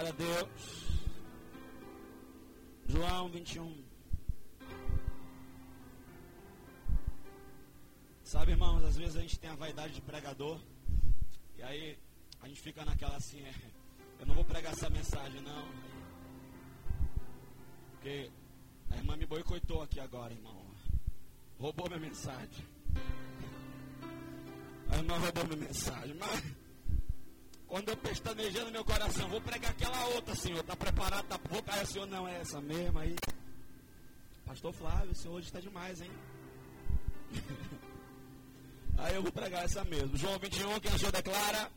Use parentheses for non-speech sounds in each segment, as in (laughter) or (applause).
Glória a Deus. João 21. Sabe, irmãos, às vezes a gente tem a vaidade de pregador. E aí a gente fica naquela assim, é, eu não vou pregar essa mensagem, não. Porque a irmã me boicotou aqui agora, irmão. Roubou minha mensagem. A irmã roubou minha mensagem. Mas quando eu pestanejei no meu coração, vou pregar aquela outra, Senhor. Está preparado? Tá, vou cair, Senhor. Não, é essa mesma aí. Pastor Flávio, o Senhor hoje está demais, hein? (laughs) aí eu vou pregar essa mesmo. João 21, quem achou declara.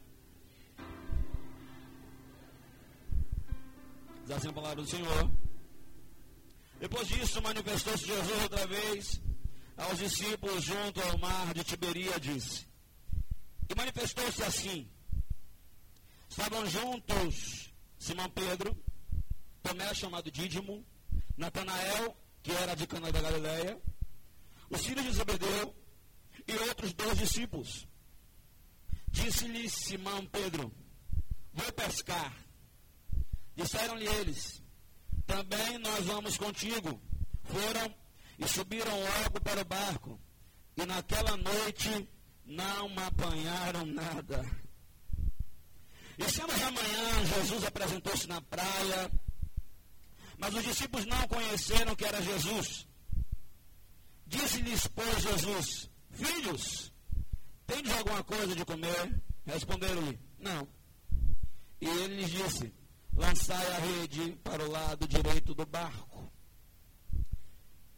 Diz assim a palavra do Senhor. Depois disso, manifestou-se Jesus outra vez aos discípulos junto ao mar de Tiberíades. E manifestou-se assim. Estavam juntos Simão Pedro, Tomé chamado Dídimo, Natanael, que era de Cana da Galileia, os filhos de Zebedeu e outros dois discípulos. Disse-lhe Simão Pedro: Vou pescar. Disseram-lhe eles: Também nós vamos contigo. Foram e subiram logo para o barco. E naquela noite não apanharam nada. E sendo já manhã, Jesus apresentou-se na praia, mas os discípulos não conheceram que era Jesus. Disse-lhes, pois, Jesus: Filhos, tendes alguma coisa de comer? Responderam-lhe: Não. E ele lhes disse: Lançai a rede para o lado direito do barco,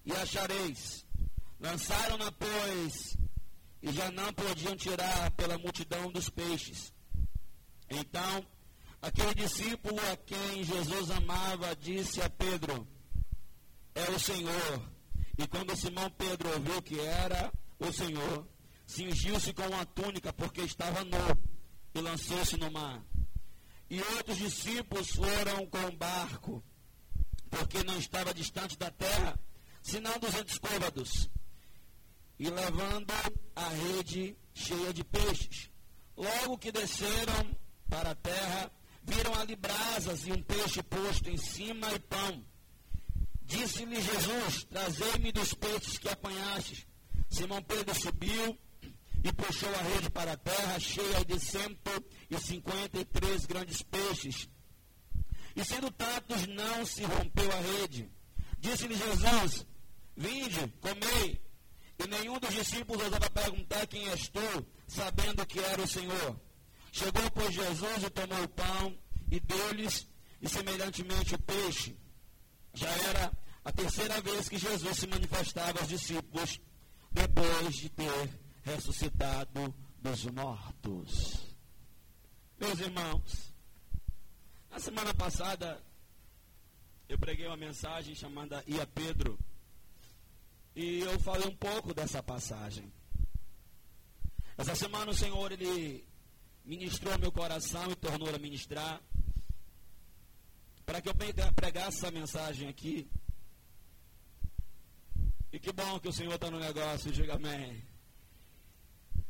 e achareis. Lançaram-na, pois, e já não podiam tirar pela multidão dos peixes. Então, aquele discípulo a quem Jesus amava disse a Pedro: É o Senhor. E quando Simão Pedro ouviu que era o Senhor, cingiu-se com uma túnica porque estava nu e lançou-se no mar. E outros discípulos foram com o barco, porque não estava distante da terra, senão duzentos côvados, e levando a rede cheia de peixes. Logo que desceram para a terra, viram ali brasas e um peixe posto em cima e pão. Disse-lhe Jesus: Trazei-me dos peixes que apanhastes. Simão Pedro subiu e puxou a rede para a terra, cheia de cento e cinquenta e três grandes peixes. E sendo tantos, não se rompeu a rede. Disse-lhe Jesus: Vinde, comei. E nenhum dos discípulos ousava perguntar quem és tu, sabendo que era o Senhor. Chegou, pois, Jesus e tomou o pão e deu-lhes, e semelhantemente o peixe. Já era a terceira vez que Jesus se manifestava aos discípulos, depois de ter ressuscitado dos mortos. Meus irmãos, na semana passada eu preguei uma mensagem chamada Ia Pedro. E eu falei um pouco dessa passagem. Essa semana o Senhor ele ministrou meu coração e tornou a ministrar para que eu pregasse essa mensagem aqui. E que bom que o Senhor está no negócio, diga amém.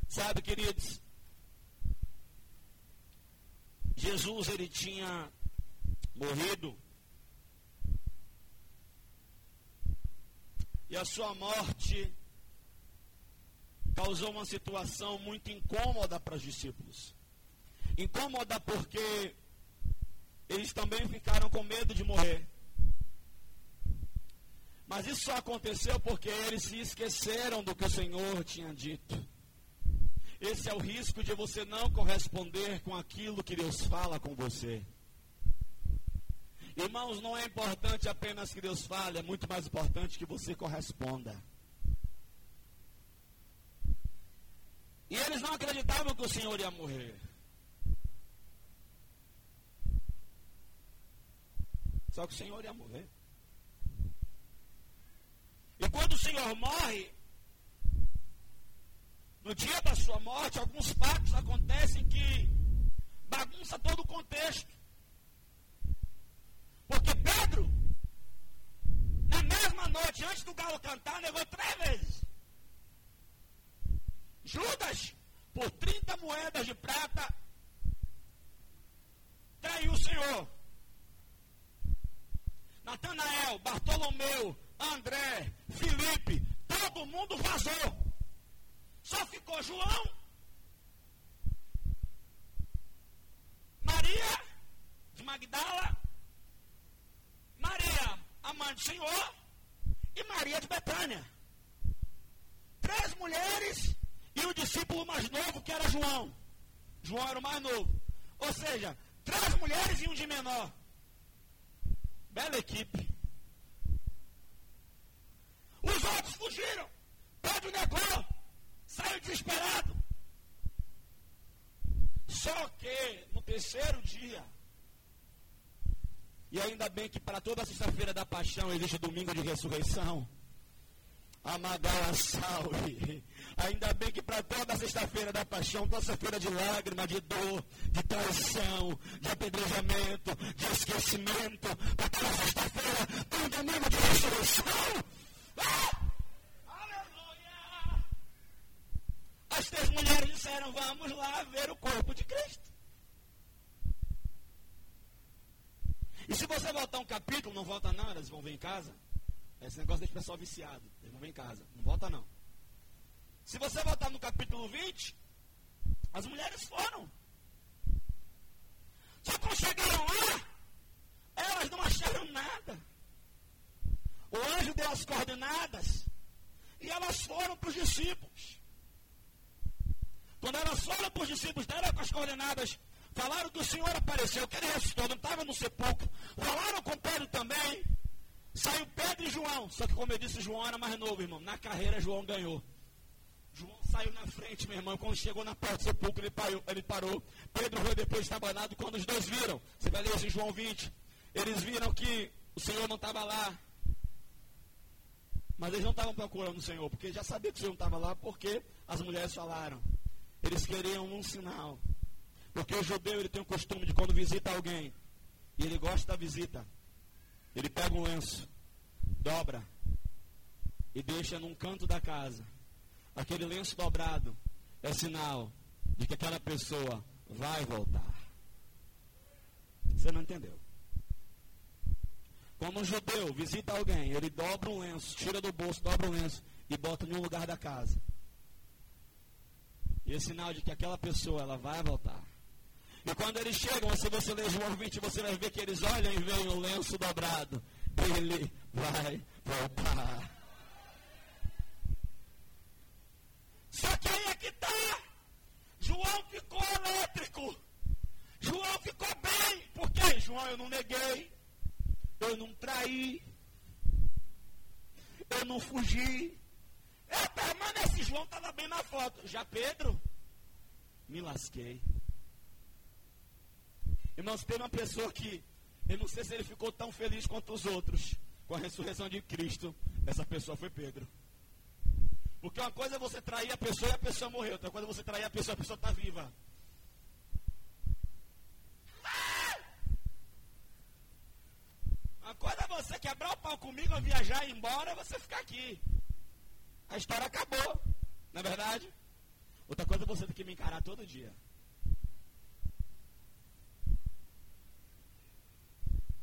Sabe, queridos, Jesus ele tinha morrido e a sua morte causou uma situação muito incômoda para os discípulos. Incômoda porque eles também ficaram com medo de morrer. Mas isso só aconteceu porque eles se esqueceram do que o Senhor tinha dito. Esse é o risco de você não corresponder com aquilo que Deus fala com você. Irmãos, não é importante apenas que Deus fale, é muito mais importante que você corresponda. E eles não acreditavam que o Senhor ia morrer. Só que o Senhor ia morrer. E quando o Senhor morre, no dia da sua morte, alguns fatos acontecem que bagunça todo o contexto. Porque Pedro, na mesma noite, antes do galo cantar, negou três vezes. Judas, por 30 moedas de prata, traiu o Senhor. Natanael, Bartolomeu, André, Felipe, todo mundo vazou. Só ficou João, Maria de Magdala, Maria, a mãe do Senhor, e Maria de Betânia. Três mulheres e o discípulo mais novo, que era João. João era o mais novo. Ou seja, três mulheres e um de menor. Bela equipe. Os outros fugiram. Pedro negou. Saiu desesperado. Só que no terceiro dia, e ainda bem que para toda sexta-feira da paixão existe domingo de ressurreição. Amadala salve. Ainda bem que para toda sexta-feira da paixão, toda sexta-feira de lágrima, de dor, de traição, de apedrejamento, de esquecimento, para toda sexta-feira um domingo de ressurreição. Ah! Aleluia! As três mulheres disseram: Vamos lá ver o corpo de Cristo. E se você voltar um capítulo, não volta não, elas vão ver em casa. Esse negócio deixa o pessoal viciado. Eles vão ver em casa. Não volta não. Se você voltar no capítulo 20, as mulheres foram. Só quando chegaram lá, elas não acharam nada. O anjo deu as coordenadas e elas foram para os discípulos. Quando elas foram para os discípulos, deram com as coordenadas Falaram que o Senhor apareceu, que ele ressuscitou, não estava no sepulcro. Falaram com Pedro também. Saiu Pedro e João. Só que, como eu disse, João era mais novo, irmão. Na carreira, João ganhou. João saiu na frente, meu irmão. Quando chegou na porta do sepulcro, ele parou. Ele parou. Pedro foi depois estabanado. Quando os dois viram, você vai ler em João 20. Eles viram que o Senhor não estava lá. Mas eles não estavam procurando o Senhor, porque já sabiam que o Senhor não estava lá, porque as mulheres falaram. Eles queriam um sinal. Porque o judeu ele tem o costume de quando visita alguém, e ele gosta da visita, ele pega um lenço, dobra e deixa num canto da casa. Aquele lenço dobrado é sinal de que aquela pessoa vai voltar. Você não entendeu? Quando um judeu visita alguém, ele dobra um lenço, tira do bolso, dobra um lenço e bota em um lugar da casa. E é sinal de que aquela pessoa ela vai voltar. E quando eles chegam, se você ler João 20, você vai ver que eles olham e veem o lenço dobrado. Ele vai voltar. Só que aí é que está. João ficou elétrico. João ficou bem. Por quê? João, eu não neguei. Eu não traí. Eu não fugi. Eu permaneci. João estava bem na foto. Já Pedro, me lasquei. Irmãos, tem uma pessoa que, eu não sei se ele ficou tão feliz quanto os outros com a ressurreição de Cristo. Essa pessoa foi Pedro. Porque uma coisa é você trair a pessoa e a pessoa morreu. Outra coisa é você trair a pessoa e a pessoa está viva. Uma coisa é você quebrar o pau comigo, ou viajar e ir embora, e você ficar aqui. A história acabou. Não é verdade? Outra coisa é você ter que me encarar todo dia.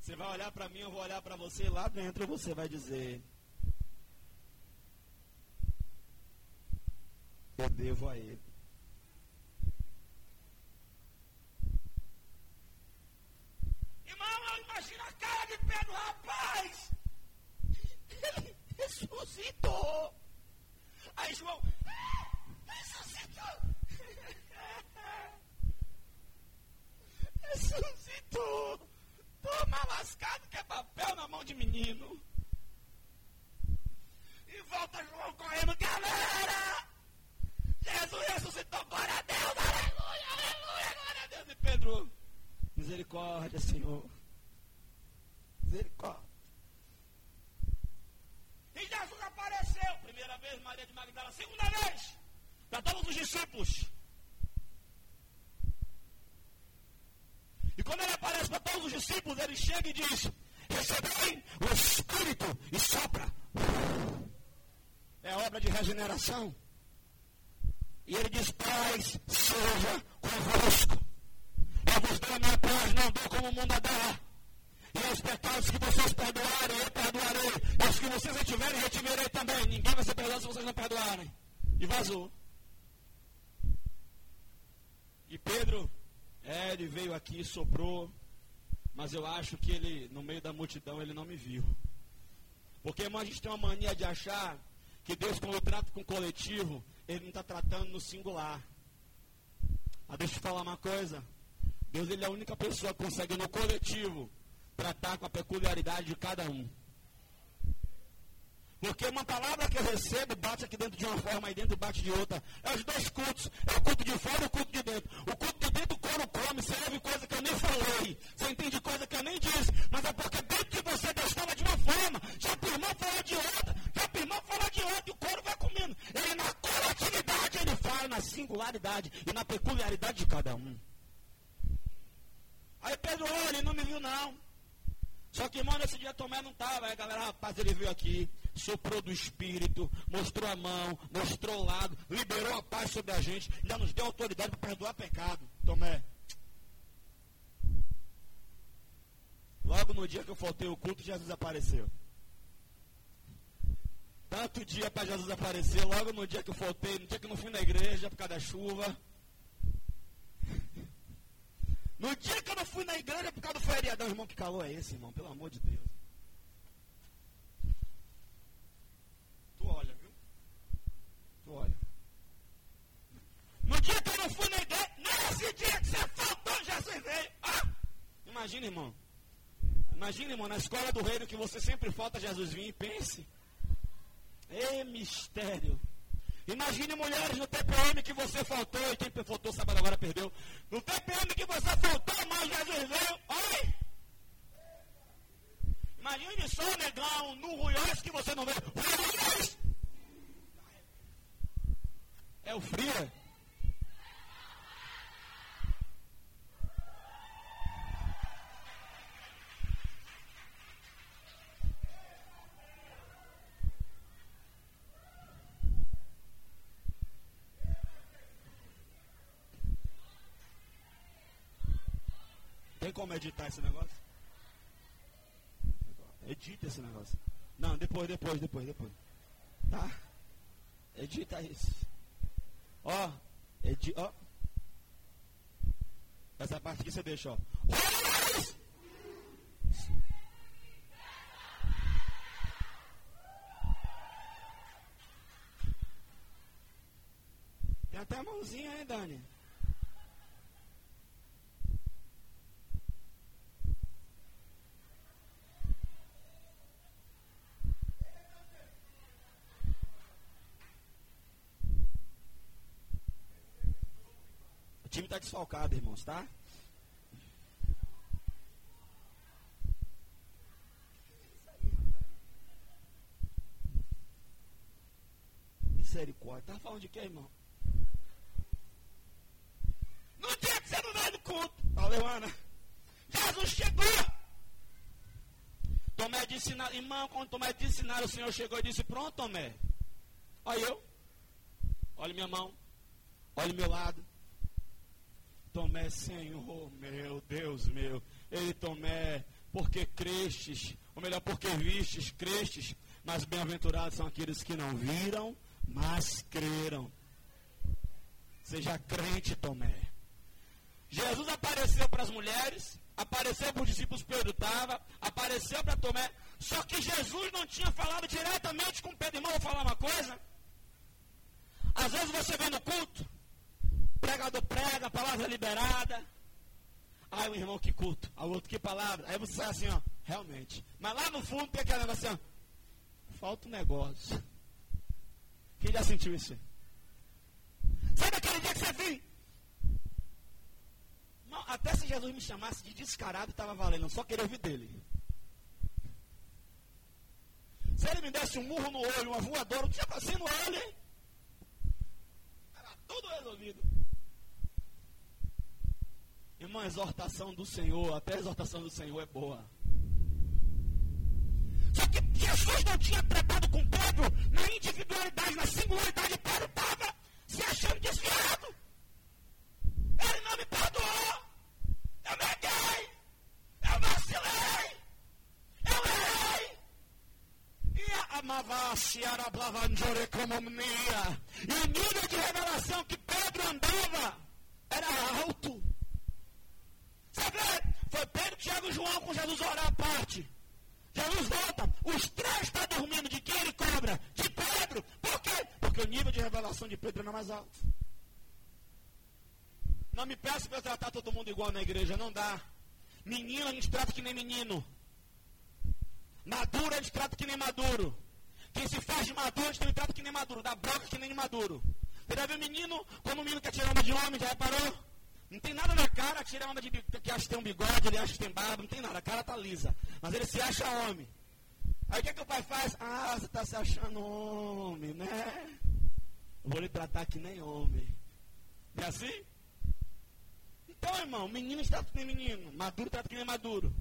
Você vai olhar para mim, eu vou olhar para você, lá dentro você vai dizer: Eu devo a ele. Irmão, eu imagino a cara de Pedro, rapaz! Ele ressuscitou! Aí João, ah, ressuscitou! (laughs) ressuscitou! Toma lascado que é papel na mão de menino. E volta João correndo, galera! Jesus ressuscitou, glória a Deus, aleluia, aleluia, glória a Deus. E Pedro, misericórdia, Senhor. Misericórdia. E Jesus apareceu, primeira vez, Maria de Magdala, segunda vez, para todos os discípulos. E quando ele aparece para todos os discípulos, ele chega e diz: Recebei o Espírito e sopra. É obra de regeneração. E ele diz: Paz seja convosco. Eu vos dou a minha paz, não dou como o mundo a dá. E os pecados que vocês perdoarem, eu perdoarei. E os que vocês retiverem, retiverei também. Ninguém vai ser perdoado se vocês não perdoarem. E vazou. E Pedro, é, ele veio aqui, soprou. Mas eu acho que ele, no meio da multidão, ele não me viu. Porque, irmão, a gente tem uma mania de achar que Deus, quando trata com o coletivo, ele não está tratando no singular. Mas deixa eu te falar uma coisa. Deus ele é a única pessoa que consegue no coletivo tratar com a peculiaridade de cada um. Porque uma palavra que eu recebo bate aqui dentro de uma forma e dentro bate de outra. É os dois cultos. É o culto de fora e o culto de dentro. O culto de dentro o couro come, você ouve coisa que eu nem falei. Você entende coisa que eu nem disse. Mas é porque dentro de você Deus fala de uma forma. Já o irmão fala de outra. O irmão fala de outra. O couro vai comendo. Ele na coletividade ele fala na singularidade e na peculiaridade de cada um. Aí Pedro, olha, ele não me viu não. Só que, irmão, nesse dia Tomé não estava. Aí a galera, rapaz, ele veio aqui, soprou do Espírito, mostrou a mão, mostrou o lado, liberou a paz sobre a gente, já nos deu autoridade para perdoar pecado. Tomé. Logo no dia que eu faltei o culto, Jesus apareceu. Tanto dia para Jesus aparecer, logo no dia que eu faltei, no dia que eu não fui na igreja por causa da chuva. No dia que eu não fui na igreja por causa do feriadão, irmão, que calor é esse, irmão? Pelo amor de Deus. Tu olha, viu? Tu olha. No dia que eu não fui na igreja, nesse dia que você faltou, Jesus veio. Ah! Imagina, irmão. Imagina, irmão, na escola do reino que você sempre falta, Jesus vir e pense. É mistério. Imagine mulheres no TPM que você faltou, e quem faltou sábado agora perdeu. No TPM que você faltou, mas Jesus veio. Oi! Imagine só, negão, no Ruiós que você não. Ruiós! É o frio. Como editar esse negócio? Edita esse negócio. Não, depois, depois, depois, depois. Tá? Edita isso. Ó, edi, ó. Essa parte aqui você deixa, ó. Tem até a mãozinha, hein, Dani? Está desfalcado, irmãos, tá? Misericórdia. Tá falando de quê, irmão? No dia que você não veio no culto. Valeu, Ana. Jesus chegou. Tomé disse, na, irmão, quando Tomé disse nada, o Senhor chegou e disse, pronto, Tomé. Olha eu. Olha minha mão. Olha meu lado. Tomé, Senhor, meu Deus meu. Ele, Tomé, porque crestes, ou melhor, porque vistes, crestes, mas bem-aventurados são aqueles que não viram, mas creram. Seja crente, Tomé. Jesus apareceu para as mulheres, apareceu para os discípulos Pedro estava, apareceu para Tomé, só que Jesus não tinha falado diretamente com Pedro. Irmão, vou falar uma coisa. Às vezes você vem no culto, pregador prega, palavra liberada. Aí o irmão que culto, o outro que palavra. Aí você sai assim, ó, realmente. Mas lá no fundo tem aquele negócio assim, ó, falta um negócio. Quem já sentiu isso? Sabe aquele dia que você viu? Não, até se Jesus me chamasse de descarado, estava valendo. Eu só queria ouvir dele. Se ele me desse um murro no olho, uma voadora, não tinha pra ser no olho, hein? Era tudo resolvido. Irmã, exortação do Senhor, até a exortação do Senhor é boa. Só que Jesus não tinha tratado com Pedro na individualidade, na singularidade. Pedro estava se achando desviado. Ele não me perdoou. Eu neguei. Eu vacilei. Eu errei. E amava Siarablavanjore como E o nível de revelação que Pedro andava era alto. Sabe, foi Pedro, Tiago e João com Jesus orar à parte. Jesus volta, os três estão dormindo. De quem ele cobra? De Pedro. Por quê? Porque o nível de revelação de Pedro era mais alto. Não me peça para tratar todo mundo igual na igreja, não dá. Menino a gente trata que nem menino. Maduro a gente trata que nem maduro. Quem se faz de maduro, a gente trata que nem maduro. Dá broca que nem maduro. Você já viu menino, quando o menino quer tirar onda de homem, já reparou? Não tem nada na cara, tira onda de que acha que tem um bigode, ele acha que tem barba, não tem nada, a cara tá lisa. Mas ele se acha homem. Aí o que, é que o pai faz? Ah, você está se achando homem, né? Eu vou lhe tratar que nem homem. É assim? Então, irmão, menino trata que nem menino, maduro trata que nem maduro.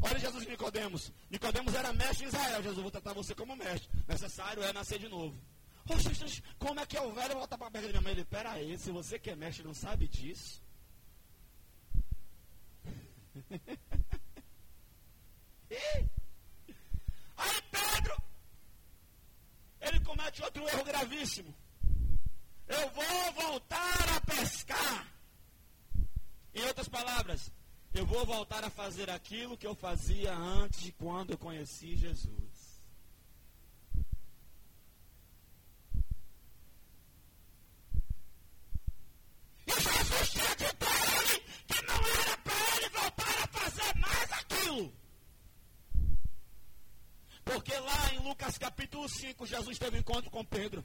Olha Jesus Nicodemos. Nicodemos era mestre em Israel. Jesus, vou tratar você como mestre. Necessário é nascer de novo. Oxe, como é que é o velho voltar para a perna da minha mãe? Ele, peraí, se você que é mestre não sabe disso. (laughs) Aí Pedro, ele comete outro erro gravíssimo. Eu vou voltar a pescar. Em outras palavras, eu vou voltar a fazer aquilo que eu fazia antes de quando eu conheci Jesus. E Jesus tinha dito a ele que não era para ele voltar a fazer mais aquilo. Porque lá em Lucas capítulo 5, Jesus teve um encontro com Pedro.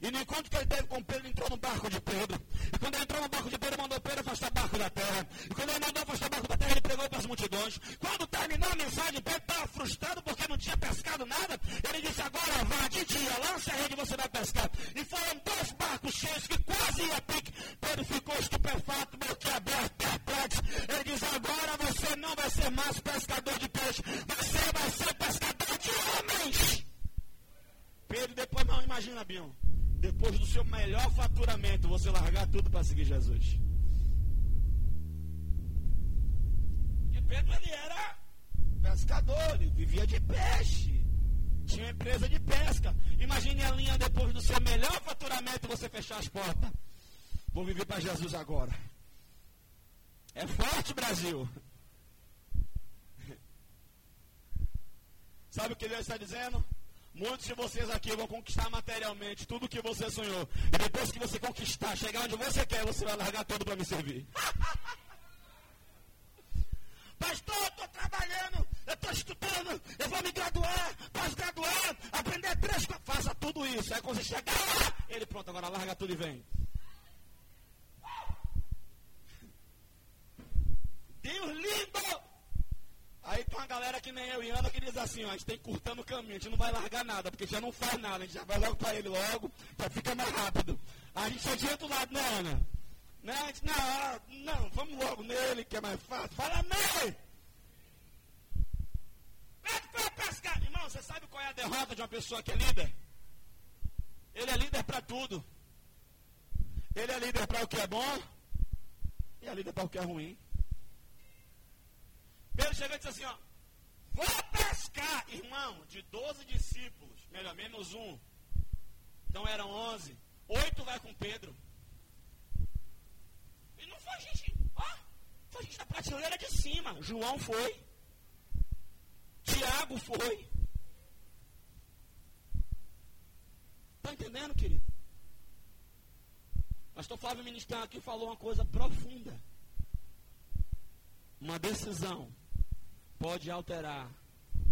E no encontro que ele teve com Pedro, ele entrou no barco de Pedro. E quando ele entrou no barco de Pedro, mandou Pedro afastar barco da terra. E quando ele mandou afastar barco da terra, ele pregou para as multidões. Quando terminou a mensagem, Pedro estava frustrado porque não tinha pescado nada. Ele disse, agora vá de dia, lança a rede e você vai pescar. E foram dois barcos cheios que quase ia pique. Pedro ficou estupefato, boquiaberto, perplexo. Ele diz, agora você não vai ser mais pescador de peixe. Você vai ser pescador de homens. Pedro depois, não, imagina, Bion depois do seu melhor faturamento, você largar tudo para seguir Jesus. E Pedro ele era pescador, ele vivia de peixe. Tinha empresa de pesca. Imagine a linha depois do seu melhor faturamento você fechar as portas. Vou viver para Jesus agora. É forte, Brasil. (laughs) Sabe o que Deus está dizendo? Muitos de vocês aqui vão conquistar materialmente tudo que você sonhou. E depois que você conquistar, chegar onde você quer, você vai largar tudo para me servir. (laughs) Pastor, eu estou trabalhando, eu estou estudando, eu vou me graduar, pós-graduar, aprender três coisas. Faça tudo isso. Aí quando você chegar lá, ele pronto, agora larga tudo e vem. Deus lindo! Aí tem uma galera que nem eu e Ana que diz assim, ó, a gente tem que curtar no caminho, a gente não vai largar nada, porque já não faz nada, a gente já vai logo para ele logo, já fica mais rápido. A gente só tira do lado, né, Ana? Né? A gente, não, não, vamos logo nele, que é mais fácil. Fala amém! Pede para pescar. Irmão, você sabe qual é a derrota de uma pessoa que é líder? Ele é líder para tudo. Ele é líder para o que é bom e é líder para o que é ruim. Pedro chegou e disse assim, ó, vou pescar, irmão, de 12 discípulos, melhor, menos um. Então eram 11. Oito vai com Pedro. E não foi gente, ó, foi gente da prateleira de cima. João foi. Tiago foi. Está entendendo, querido? Pastor Flávio Ministrão aqui falou uma coisa profunda. Uma decisão pode alterar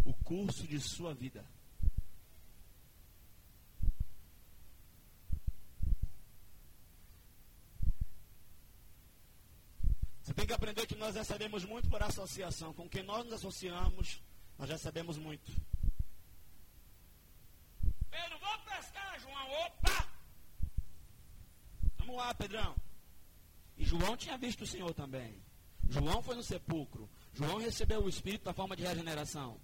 o curso de sua vida. Você tem que aprender que nós recebemos muito por associação. Com quem nós nos associamos, nós recebemos muito. Pedro, vou pescar, João. Opa! Vamos lá, Pedrão. E João tinha visto o Senhor também. João foi no sepulcro. João recebeu o Espírito na forma de regeneração.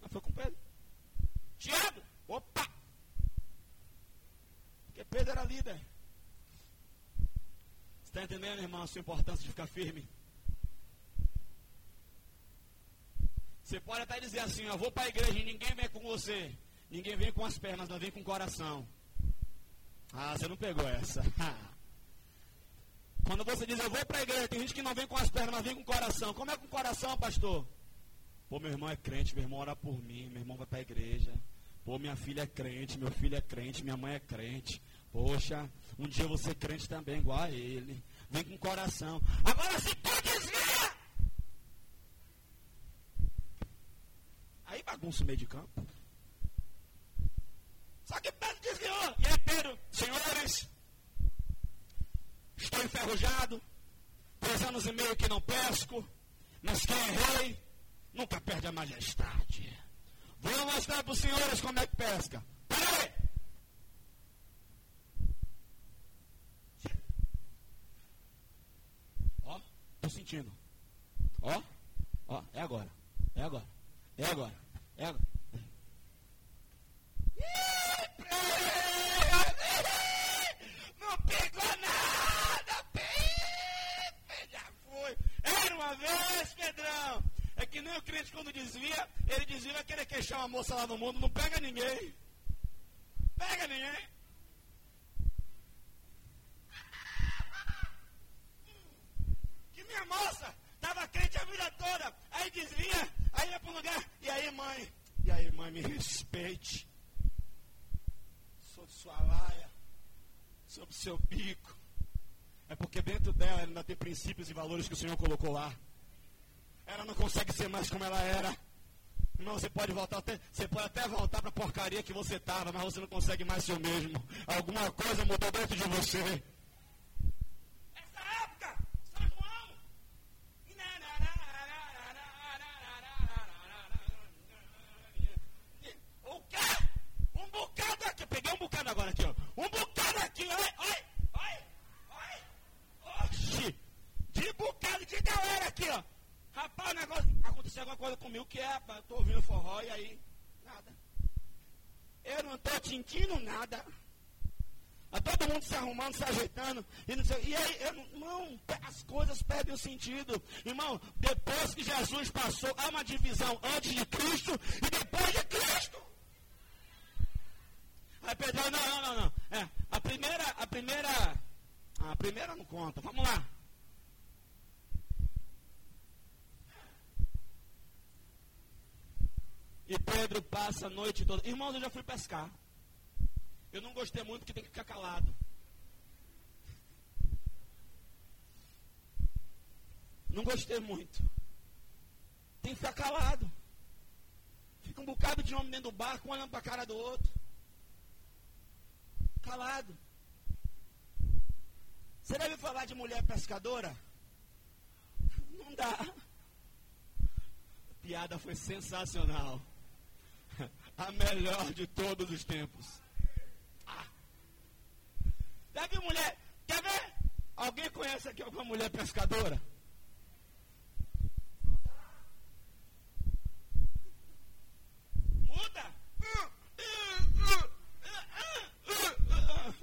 Mas foi com Pedro. Tiago, opa! Porque Pedro era líder. Está entendendo, irmão, a sua importância de ficar firme? Você pode até dizer assim, eu vou para a igreja e ninguém vem com você. Ninguém vem com as pernas, não vem com o coração. Ah, você não pegou essa. (laughs) Quando você diz, eu vou para a igreja, tem gente que não vem com as pernas, mas vem com o coração. Como é com o coração, pastor? Pô, meu irmão é crente, meu irmão ora por mim, meu irmão vai para a igreja. Pô, minha filha é crente, meu filho é crente, minha mãe é crente. Poxa, um dia eu vou ser crente também, igual a ele. Vem com o coração. Agora se tu desvia! Aí bagunça o meio de campo. Só que Pedro desviou. E aí Pedro, senhores, estou enferrujado, três anos e meio que não pesco, mas quem é rei nunca perde a majestade. Vou mostrar para os senhores como é que pesca. Peraí! Ó, tô sentindo. Ó, ó, é agora. É agora. É agora. É agora. Não pegou nada, já foi. Era uma vez, Pedrão. É que nem o crente quando desvia, ele desvia vai querer queixar uma moça lá no mundo, não pega ninguém. Pega ninguém. Que minha moça estava crente a vida toda, aí desvia, aí ia para um lugar, e aí mãe, e aí mãe, me respeite sobre sua laia, sobre seu bico. É porque dentro dela ainda tem princípios e valores que o Senhor colocou lá. Ela não consegue ser mais como ela era. Não, você pode voltar até, você pode até voltar para a porcaria que você estava, mas você não consegue mais ser o mesmo. Alguma coisa mudou dentro de você. Essa época, São João. O quê? Um bocado aqui. Peguei um bocado agora aqui, ó. Um bocado aqui, olha, olha, olha, olha. Oxi. De bocado de galera aqui, ó. Rapaz, o negócio. Aconteceu alguma coisa comigo que é, rapaz. Tô ouvindo forró e aí. Nada. Eu não tô sentindo nada. A todo mundo se arrumando, se ajeitando. E, não sei, e aí, eu, irmão, as coisas perdem o sentido. Irmão, depois que Jesus passou, há uma divisão antes de Cristo e depois de Cristo. Aí Pedro, não, não, não, não. É, a primeira, a primeira. A primeira não conta. Vamos lá. E Pedro passa a noite toda. Irmãos, eu já fui pescar. Eu não gostei muito porque tem que ficar calado. Não gostei muito. Tem que ficar calado. Fica um bocado de homem dentro do barco, um olhando para a cara do outro. Calado. Você deve falar de mulher pescadora? Não dá. A piada foi sensacional. A melhor de todos os tempos. Ah. Deve mulher. Quer ver? Alguém conhece aqui alguma mulher pescadora? Muda?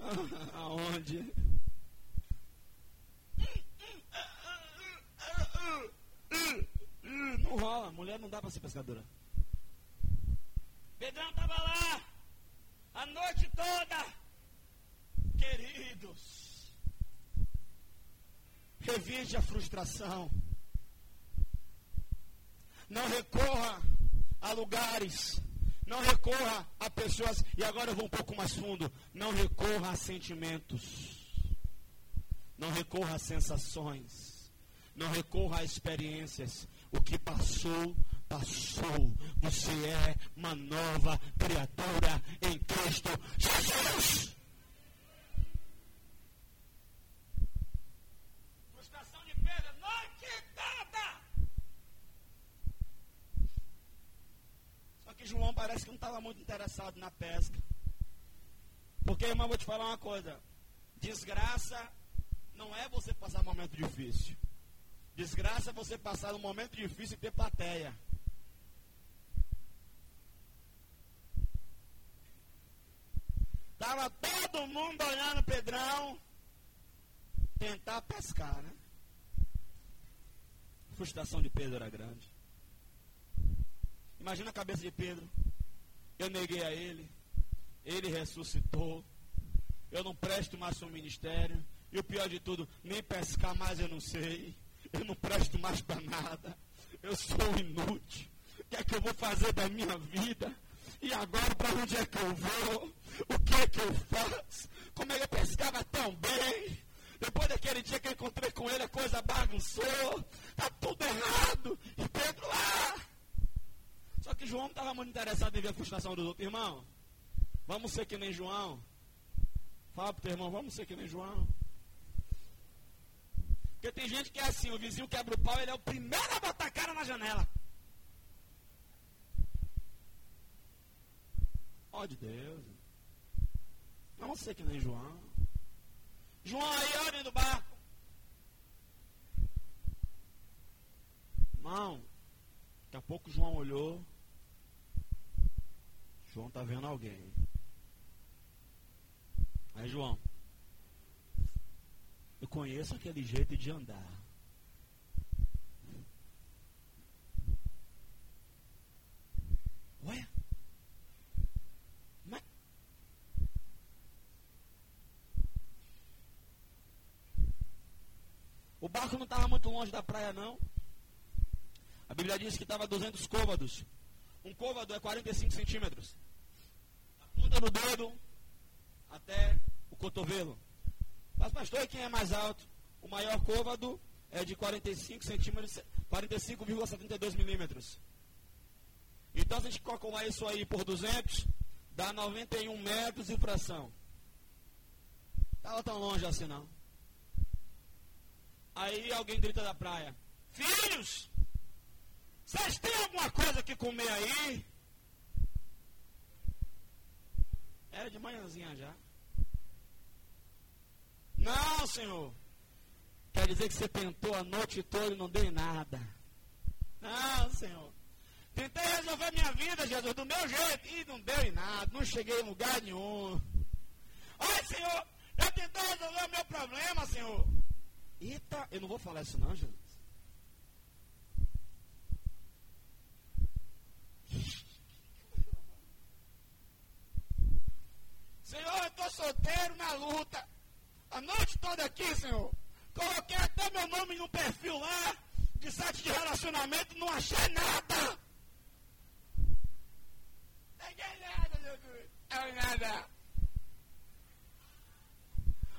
(laughs) Aonde? Não rola, mulher não dá para ser pescadora. Pedrão estava lá a noite toda. Queridos, revide a frustração. Não recorra a lugares. Não recorra a pessoas. E agora eu vou um pouco mais fundo. Não recorra a sentimentos. Não recorra a sensações. Não recorra a experiências. O que passou, passou. Você é uma nova criatura em Cristo Jesus. Frustração de Pedro, noite toda. Só que João parece que não estava muito interessado na pesca. Porque, irmão, vou te falar uma coisa. Desgraça não é você passar um momento difícil. Desgraça é você passar um momento difícil e ter plateia. Estava todo mundo olhando Pedrão tentar pescar, né? A frustração de Pedro era grande. Imagina a cabeça de Pedro. Eu neguei a ele. Ele ressuscitou. Eu não presto mais para o ministério. E o pior de tudo, nem pescar mais eu não sei. Eu não presto mais para nada. Eu sou inútil. O que é que eu vou fazer da minha vida? E agora para onde é que eu vou? O que é que eu faço? Como é eu pescava tão bem? Depois daquele dia que eu encontrei com ele, a coisa bagunçou. Está tudo errado. E Pedro lá. Só que João não estava muito interessado em ver a frustração dos outros. Irmão, vamos ser que nem João. Fala para o teu irmão, vamos ser que nem João. Porque tem gente que é assim, o vizinho quebra o pau, ele é o primeiro a botar a cara na janela. Ó de Deus. Não sei que nem João. João aí, olha do barco. Irmão, pouco João olhou. João está vendo alguém. Aí, João, eu conheço aquele jeito de andar. Ué? Mas... O barco não estava muito longe da praia, não. A Bíblia diz que estava a 200 côvados. Um côvado é 45 centímetros. A ponta do dedo até o cotovelo. Mas, pastor, quem é mais alto? O maior côvado é de 45 centímetros, 45,72 milímetros. Então, se a gente calcular isso aí por 200, dá 91 metros e fração. Estava tão longe assim, não. Aí alguém grita da praia: Filhos, vocês têm alguma coisa que comer aí? Era de manhãzinha já. Não, Senhor. Quer dizer que você tentou a noite toda e não deu em nada. Não, Senhor. Tentei resolver minha vida, Jesus, do meu jeito. E não deu em nada. Não cheguei em lugar nenhum. Ai, Senhor, eu tentei resolver o meu problema, Senhor. Eita, eu não vou falar isso não, Jesus. Senhor, eu estou solteiro na luta a noite toda aqui, Senhor. Coloquei até meu nome no perfil lá, de site de relacionamento, não achei nada. Peguei nada, Jesus. É nada.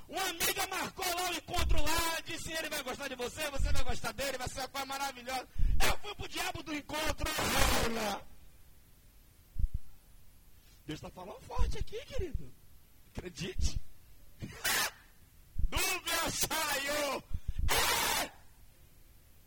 Uma amiga marcou lá o encontro lá, disse ele vai gostar de você, você vai gostar dele, vai ser uma coisa maravilhosa. Eu fui pro diabo do encontro. Deus está falando forte aqui, querido. Acredite. (laughs) dúvida saiu. É!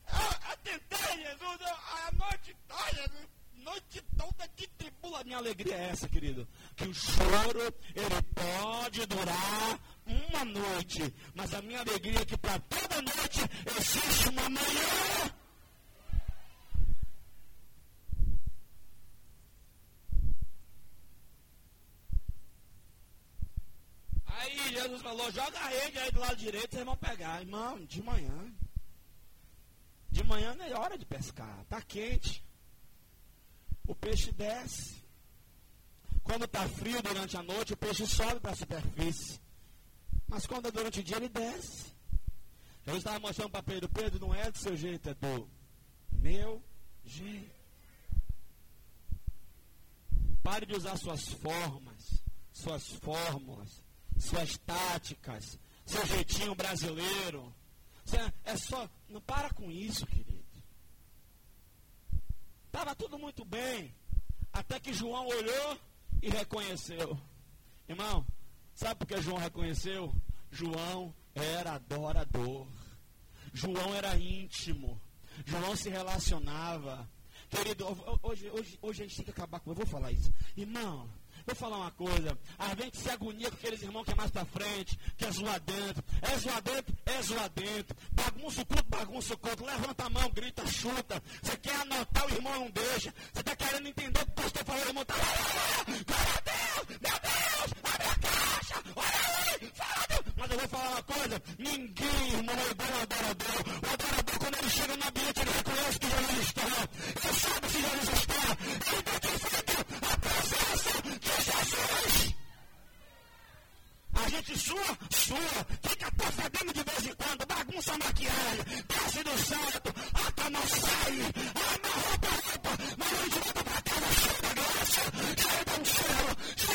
Eu, tentei, Jesus, a noite toda, noite toda de tribula. Minha alegria é essa, querido. Que o choro, ele pode durar uma noite. Mas a minha alegria é que para toda noite existe uma manhã. Aí Jesus falou, joga a rede aí do lado direito, vocês vão pegar. Irmão, de manhã. De manhã não é hora de pescar, está quente. O peixe desce. Quando está frio durante a noite, o peixe sobe para a superfície. Mas quando é durante o dia, ele desce. Jesus estava mostrando para Pedro, Pedro, não é do seu jeito, é do meu jeito. Pare de usar suas formas, suas fórmulas suas táticas, seu jeitinho brasileiro. É só. Não para com isso, querido. Estava tudo muito bem. Até que João olhou e reconheceu. Irmão, sabe por que João reconheceu? João era adorador. João era íntimo. João se relacionava. Querido, hoje, hoje, hoje a gente tem que acabar com. Eu vou falar isso. Irmão, Vou falar uma coisa. A gente se agonia com aqueles irmãos que é mais pra frente, que é zoar dentro. É zoar dentro, é zoar dentro. Bagunça o culto, bagunça o culto. Levanta a mão, grita, chuta. Você quer anotar, o irmão não deixa. Você está querendo entender o que o pastor falou, irmão a Deus, meu Deus, abre a caixa, olha. Mas eu vou falar uma coisa: ninguém, irmão, é igual ao adorador. O adorador, quando ele chega no ambiente, ele reconhece que Jesus está. Ele sabe que Jesus está. Ele identifica a presença de Jesus. A gente sua, sua, fica até fedendo de vez em quando, bagunça a maquiagem, desce do santo, ata não sai, amarra a roupa, mas a gente volta para casa cheio da graça, cheia da unção,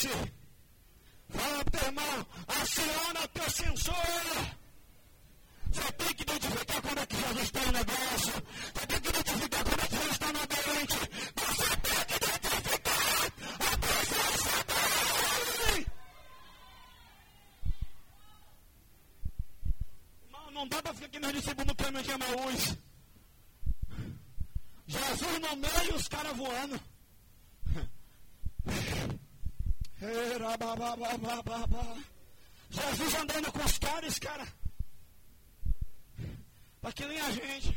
shit. Jesus andando com os caras, cara. Para que nem a gente.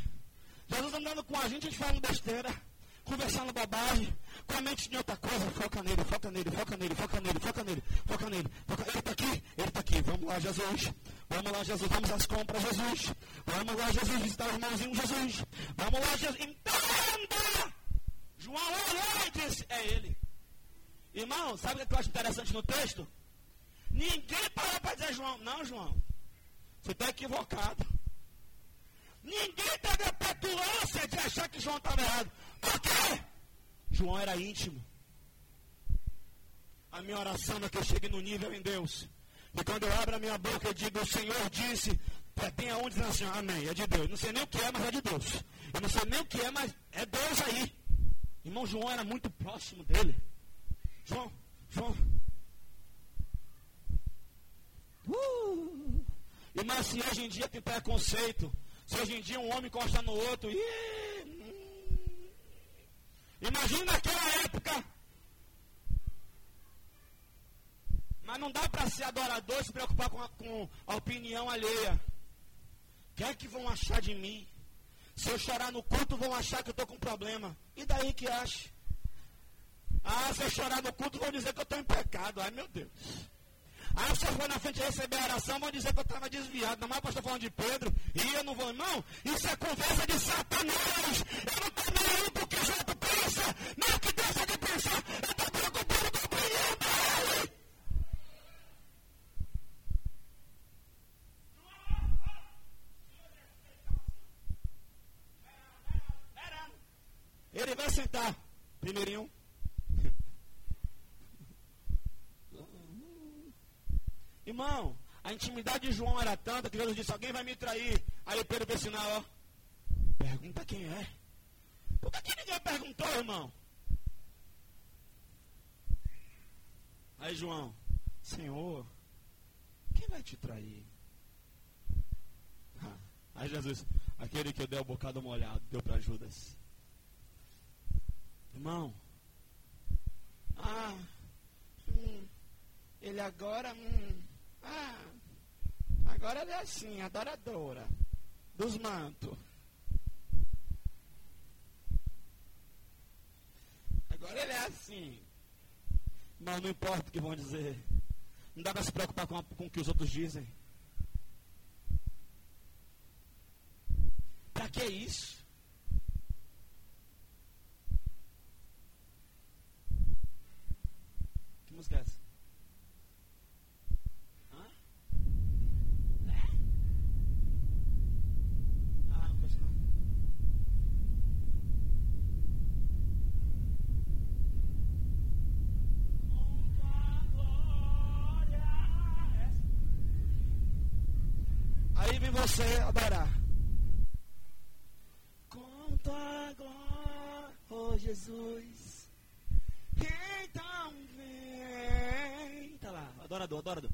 Jesus andando com a gente, a gente falando besteira, conversando bobagem, com a mente de outra coisa. Foca nele, foca nele, foca nele, foca nele, foca nele, foca nele. Foca... Ele está aqui, ele está aqui. Vamos lá, Jesus. Vamos lá, Jesus. Vamos às compras, Jesus. Vamos lá, Jesus. Visitar os irmãozinhos, Jesus. Vamos lá, Jesus. Entenda! João olhou e disse: É ele. Irmão, sabe o que eu acho interessante no texto? Ninguém parou para dizer João. Não, João. Você está equivocado. Ninguém teve a petulância de achar que João estava errado. Por quê? João era íntimo. A minha oração é que eu chegue no nível em Deus. E quando eu abro a minha boca e digo, o Senhor disse, tem aonde dizer assim, amém, é de Deus. Não sei nem o que é, mas é de Deus. Eu não sei nem o que é, mas é Deus aí. Irmão João era muito próximo dele. João, João. Uh! Irmão, se hoje em dia tem preconceito, se hoje em dia um homem encosta no outro, ih, hum. imagina naquela época. Mas não dá para ser adorador e se preocupar com a, com a opinião alheia. O que é que vão achar de mim? Se eu chorar no culto, vão achar que eu estou com problema. E daí que acha? Ah, se eu chorar no culto, vão dizer que eu estou em pecado. Ai, meu Deus. Ah, se eu for na frente receber a oração, vão dizer que eu estava desviado. Não mais pastor falando de Pedro. E eu não vou, irmão. Isso é conversa de Satanás. Eu não estou nem aí porque o pensa. Nem o que deixa de pensar. Eu estou preocupado com a opinião dele. Ele vai sentar. Primeirinho. Irmão, a intimidade de João era tanta que Jesus disse: Alguém vai me trair. Aí Pedro fez sinal, ó. Pergunta quem é. Por que ninguém perguntou, irmão? Aí João, Senhor, quem vai te trair? Ah, aí Jesus, aquele que eu dei o bocado molhado, deu para Judas. Irmão, ah, hum, ele agora, hum, ah, agora ele é assim, adoradora dos mantos. Agora ele é assim. Mas não importa o que vão dizer. Não dá para se preocupar com, a, com o que os outros dizem. Para que isso? Que música é essa? Hã? É? Ah, não conheço não. Aí vem você adorar. Com tua glória, oh Jesus. Então vem. Tá lá, adorador, adorador.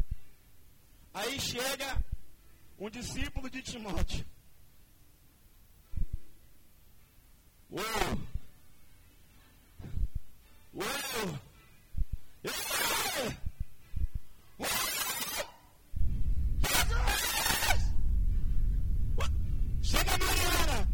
Aí chega um discípulo de Timóteo. Uou! Uou! Uou! Chega Mariana!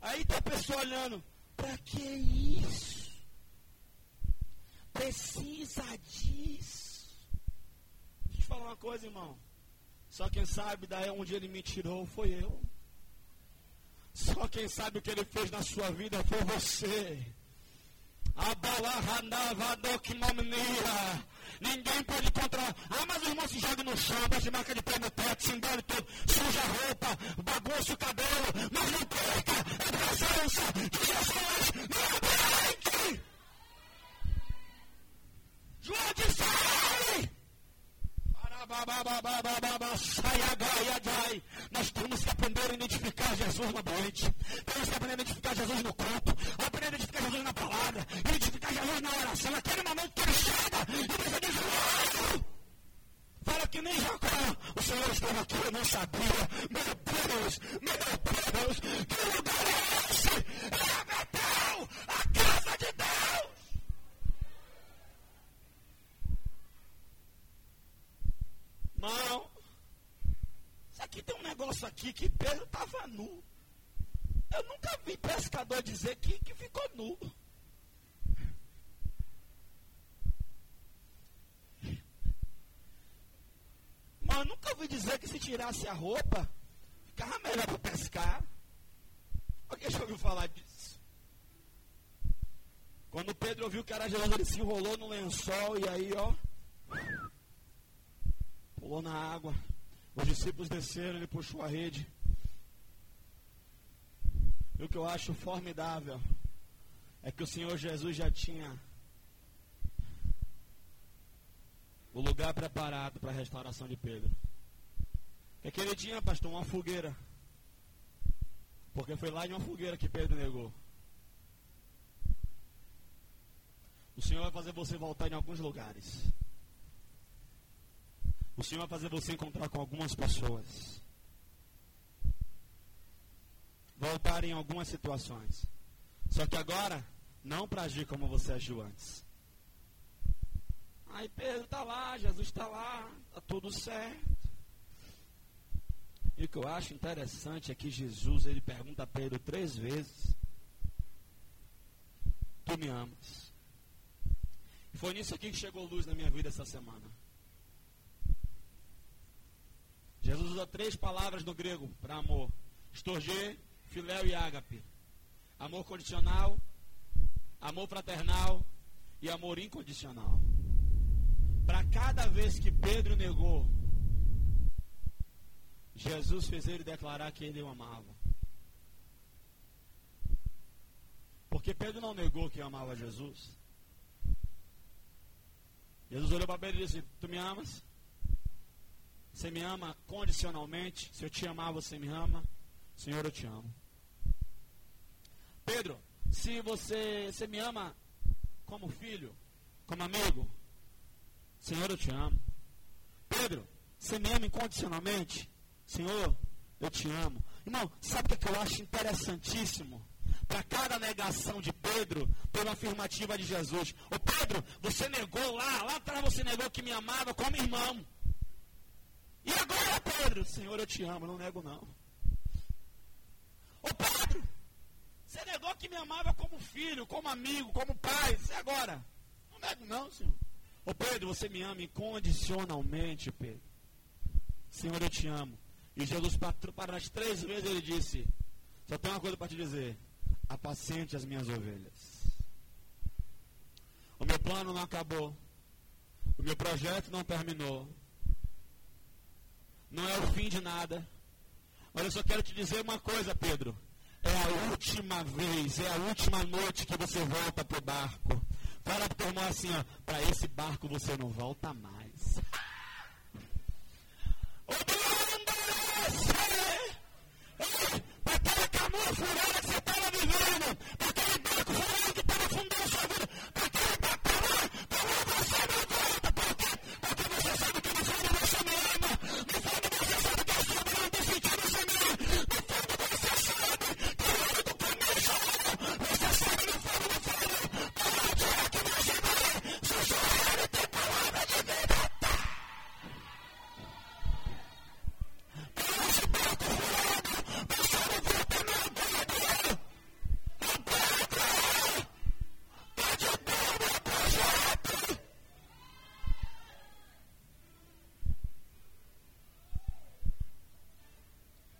Aí tá a pessoa olhando. Pra que isso? Precisa disso. Deixa eu te falar uma coisa, irmão. Só quem sabe daí onde ele me tirou foi eu. Só quem sabe o que ele fez na sua vida foi você. Ninguém pode controlar. Ah, mas o irmão se joga no chão, bate marca de pé no teto, se engole tudo, suja a roupa, bagunça o cabelo, presença de Jesus no ambiente. João de sai! Nós temos que aprender a identificar Jesus no ambiente. Temos que aprender a identificar Jesus no culto. Aprender a identificar Jesus na palavra. Identificar Jesus na oração. Naquele momento que ele chega e você Fala que nem Jacó. O Senhor estava aqui, eu não sabia. Meu Deus, meu Deus, que lugar é esse? É Betel, a casa de Deus. Não. Isso aqui tem um negócio aqui que Pedro estava nu. Eu nunca vi pescador dizer que, que ficou nu. Mas eu nunca ouvi dizer que se tirasse a roupa, ficava melhor para pescar. Alguém já ouviu falar disso? Quando Pedro ouviu que era Jesus, ele se enrolou no lençol e aí, ó pulou na água. Os discípulos desceram, ele puxou a rede. E o que eu acho formidável é que o Senhor Jesus já tinha o lugar preparado para a restauração de Pedro. O que, é que ele tinha, pastor? Uma fogueira. Porque foi lá em uma fogueira que Pedro negou. O Senhor vai fazer você voltar em alguns lugares. O Senhor vai fazer você encontrar com algumas pessoas. Voltar em algumas situações. Só que agora, não para agir como você agiu antes. Aí Pedro está lá, Jesus está lá, está tudo certo. E o que eu acho interessante é que Jesus ele pergunta a Pedro três vezes: Tu me amas? Foi nisso aqui que chegou luz na minha vida essa semana. Jesus usa três palavras no grego para amor: estorgê, filéu e ágape. Amor condicional, amor fraternal e amor incondicional. Para cada vez que Pedro negou, Jesus fez ele declarar que ele o amava. Porque Pedro não negou que amava Jesus. Jesus olhou para Pedro e disse: Tu me amas? Você me ama condicionalmente? Se eu te amar, você me ama? Senhor, eu te amo. Pedro, se você, você me ama como filho, como amigo, Senhor, eu te amo. Pedro, você me ama incondicionalmente? Senhor, eu te amo. Irmão, sabe o que eu acho interessantíssimo? Para cada negação de Pedro, pela afirmativa de Jesus. Ô Pedro, você negou lá, lá atrás você negou que me amava como irmão. E agora, Pedro? Senhor, eu te amo, não nego não. Ô Pedro, você negou que me amava como filho, como amigo, como pai. E agora? Não nego não, Senhor. Ô Pedro, você me ama incondicionalmente, Pedro. Senhor, eu te amo. E Jesus, para as três vezes, ele disse: Só tem uma coisa para te dizer: apacente as minhas ovelhas. O meu plano não acabou. O meu projeto não terminou não é o fim de nada. Olha, eu só quero te dizer uma coisa, Pedro. É a última vez, é a última noite que você volta para o barco. Fala irmão assim, ó, para esse barco você não volta mais. Para aquela camufla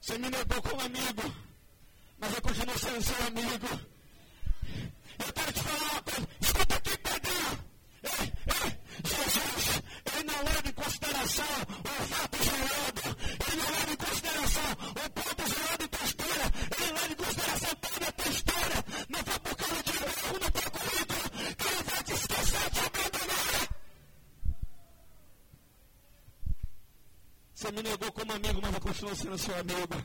Você me negou como amigo, mas eu continuo sendo seu amigo. Eu quero te falar uma coisa. Escuta aqui, Pedrinho. Ei, ei, Jesus, ele não leva em consideração o fato gelado. Ele não leva em consideração o ponto gelado em tua história. Ele leva em consideração toda a tua história. Não foi por causa de erro no teu currículo que ele vai te esquecer de abandonar. Você me negou como amigo, mas eu continuo sendo seu amigo.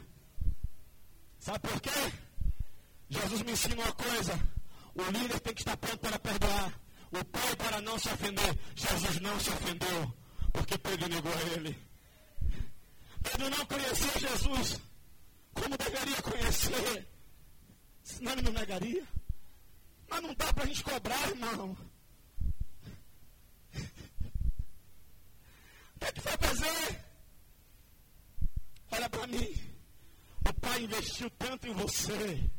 Sabe por quê? Jesus me ensina uma coisa. O líder tem que estar pronto para perdoar. O pai para não se ofender. Jesus não se ofendeu, porque Pedro negou a ele. Pedro não conhecia Jesus como deveria conhecer. Senão ele não negaria. Mas não dá para a gente cobrar, irmão. O que é vai fazer? Olha para mim. O pai investiu tanto em você.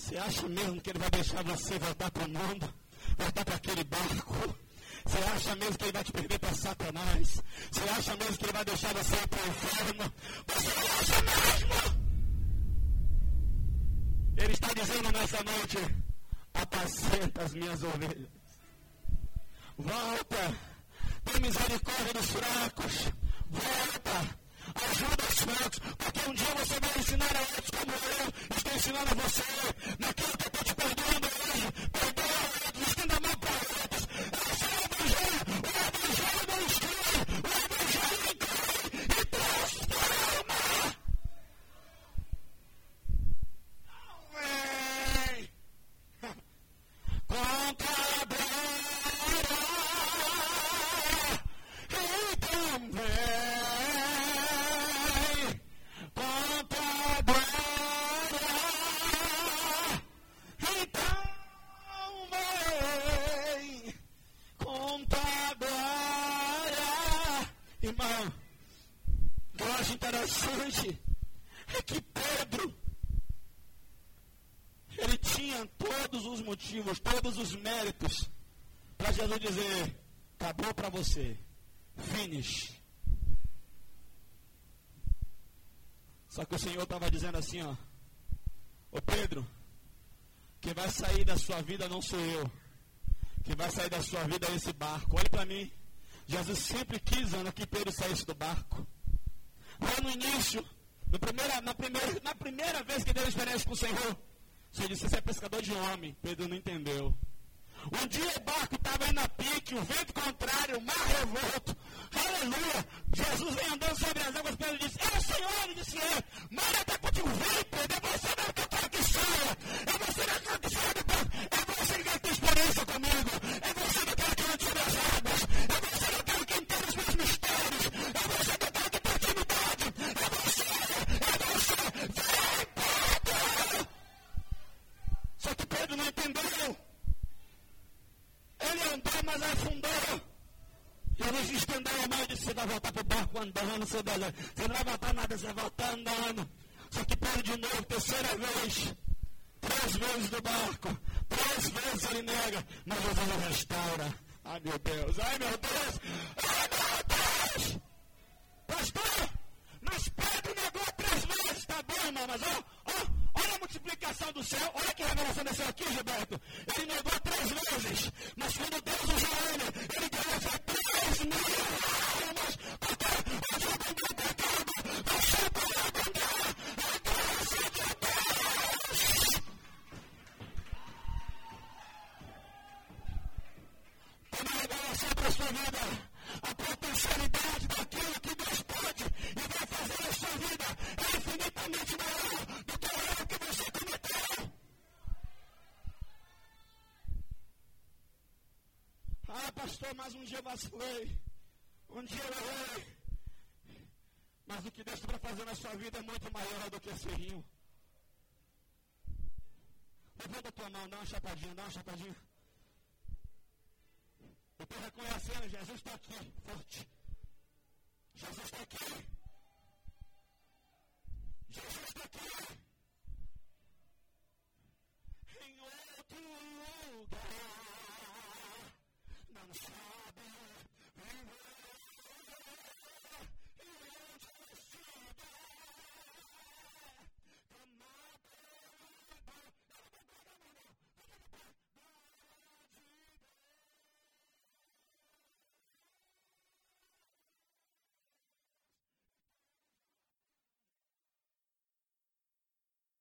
Você acha mesmo que ele vai deixar você voltar para o mundo? Voltar para aquele barco? Você acha mesmo que ele vai te perder para Satanás? Você acha mesmo que ele vai deixar você ir para o inferno? Você acha mesmo? Ele está dizendo nessa noite: apacenta as minhas ovelhas. Volta. Tem misericórdia dos fracos. Volta. Ajuda os fracos, porque um dia você vai ensinar a outros como eu estou ensinando a você. Naquilo que eu estou te perdoando hoje, perdoa Jesus dizer: acabou para você, finish. Só que o Senhor estava dizendo assim, ó, ô Pedro, quem vai sair da sua vida não sou eu, quem vai sair da sua vida é esse barco. Olhe para mim. Jesus sempre quis, Ana, que Pedro saísse do barco. Lá no início, no primeira, na, primeira, na primeira vez que teve experiência com o Senhor, o Senhor disse, você é pescador de homem. Pedro não entendeu. Um dia o barco estava indo a pique, o vento contrário, o mar revolto. Aleluia! Jesus vem andando sobre as águas, Pedro disse, é o Senhor, ele disse, é, mar está contigo, vem, Pedro, é você mesmo que eu quero que saia. É você mesmo que eu saia do barco. É você que ter experiência comigo. É você que que eu tire as águas. É você que eu quero que entenda os meus mistérios. É você que quero que tenha intimidade. É você, é você. Vem, Pedro! Só que Pedro não entendeu. Ele andou, mas afundou. Jesus estendeu a mão e disse: Você vai voltar para o barco andando, você, vai, você não vai voltar nada, você vai voltar andando. Só que Pedro de novo, terceira vez, três vezes no barco, três vezes ele nega, mas Jesus restaura. Ai meu Deus, ai meu Deus, ai meu Deus! Pastor, mas Pedro negou três vezes, tá bom, irmão, mas ó, ó, Olha a multiplicação do céu, olha que revelação desceu aqui, Gilberto. Ele negou mas quando Deus usou ele, ele deu três mil um dia eu errei. Mas o que Deus está fazendo na sua vida é muito maior do que esse rio. Levanta a tua mão, dá uma chapadinha, dá uma chapadinha.